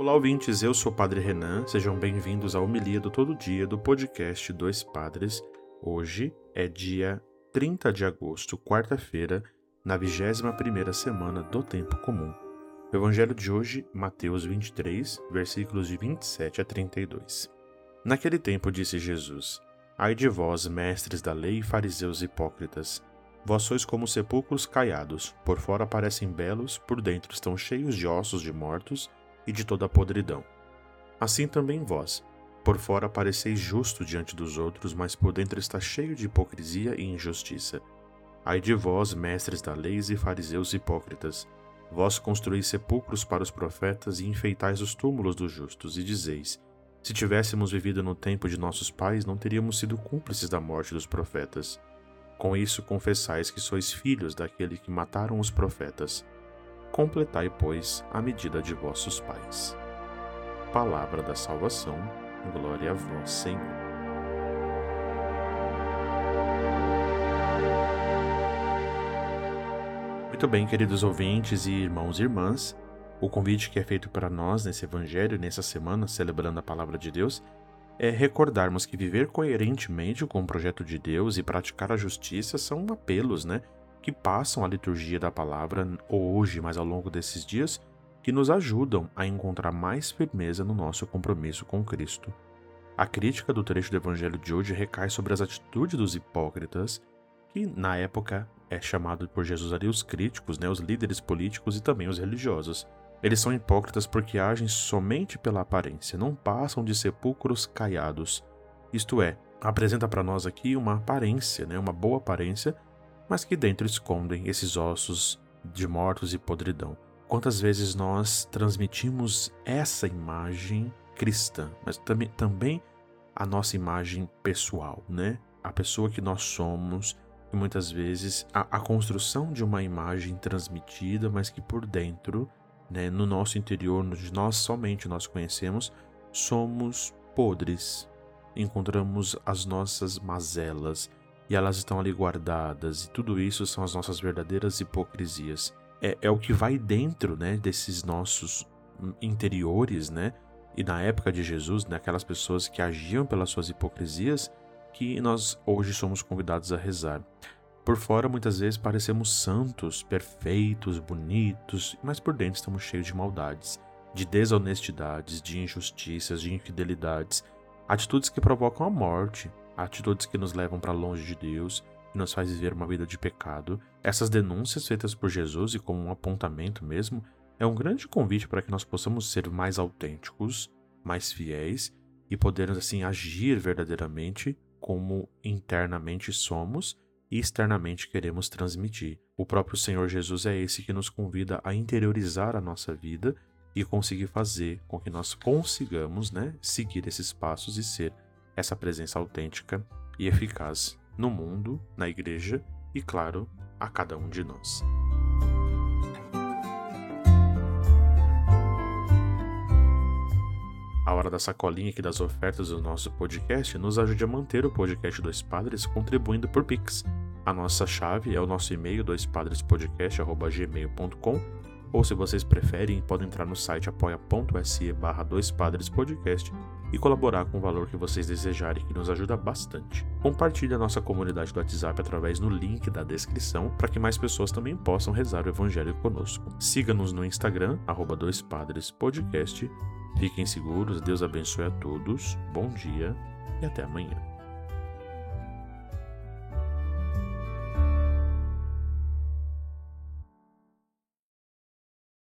Olá, ouvintes. Eu sou o Padre Renan. Sejam bem-vindos à homilia do Todo Dia do podcast Dois Padres. Hoje é dia 30 de agosto, quarta-feira, na 21ª semana do Tempo Comum. O evangelho de hoje, Mateus 23, versículos de 27 a 32. Naquele tempo disse Jesus: Ai de vós, mestres da lei e fariseus hipócritas, vós sois como sepulcros caiados, por fora parecem belos, por dentro estão cheios de ossos de mortos e de toda a podridão. Assim também vós, por fora pareceis justo diante dos outros, mas por dentro está cheio de hipocrisia e injustiça. Ai de vós, mestres da lei e fariseus hipócritas, vós construís sepulcros para os profetas e enfeitais os túmulos dos justos, e dizeis: Se tivéssemos vivido no tempo de nossos pais, não teríamos sido cúmplices da morte dos profetas. Com isso confessais que sois filhos daquele que mataram os profetas. Completai, pois, a medida de vossos pais. Palavra da salvação, glória a vós, Senhor. Muito bem, queridos ouvintes e irmãos e irmãs, o convite que é feito para nós nesse evangelho, nessa semana, celebrando a palavra de Deus, é recordarmos que viver coerentemente com o projeto de Deus e praticar a justiça são apelos, né? Que passam a liturgia da palavra hoje, mas ao longo desses dias, que nos ajudam a encontrar mais firmeza no nosso compromisso com Cristo. A crítica do trecho do evangelho de hoje recai sobre as atitudes dos hipócritas, que na época é chamado por Jesus ali os críticos, né, os líderes políticos e também os religiosos. Eles são hipócritas porque agem somente pela aparência, não passam de sepulcros caiados. Isto é, apresenta para nós aqui uma aparência, né, uma boa aparência, mas que dentro escondem esses ossos de mortos e podridão. Quantas vezes nós transmitimos essa imagem cristã, mas também, também a nossa imagem pessoal, né? A pessoa que nós somos, e muitas vezes a, a construção de uma imagem transmitida, mas que por dentro, né, no nosso interior, nós somente nós conhecemos, somos podres. Encontramos as nossas mazelas, e elas estão ali guardadas, e tudo isso são as nossas verdadeiras hipocrisias. É, é o que vai dentro né, desses nossos interiores, né? E na época de Jesus, naquelas né, pessoas que agiam pelas suas hipocrisias, que nós hoje somos convidados a rezar. Por fora, muitas vezes parecemos santos, perfeitos, bonitos, mas por dentro estamos cheios de maldades, de desonestidades, de injustiças, de infidelidades, atitudes que provocam a morte, atitudes que nos levam para longe de Deus e nos faz viver uma vida de pecado. Essas denúncias feitas por Jesus e como um apontamento mesmo, é um grande convite para que nós possamos ser mais autênticos, mais fiéis e podermos assim agir verdadeiramente como internamente somos e externamente queremos transmitir. O próprio Senhor Jesus é esse que nos convida a interiorizar a nossa vida e conseguir fazer com que nós consigamos, né, seguir esses passos e ser essa presença autêntica e eficaz no mundo, na igreja e, claro, a cada um de nós. A hora da sacolinha aqui das ofertas do nosso podcast nos ajude a manter o podcast Dois Padres contribuindo por Pix. A nossa chave é o nosso e-mail doispadrespodcast.gmail.com ou se vocês preferem, podem entrar no site apoia.se barra doispadrespodcast e colaborar com o valor que vocês desejarem, que nos ajuda bastante. Compartilhe a nossa comunidade do WhatsApp através do link da descrição para que mais pessoas também possam rezar o Evangelho conosco. Siga-nos no Instagram, arroba doispadrespodcast. Fiquem seguros, Deus abençoe a todos, bom dia e até amanhã.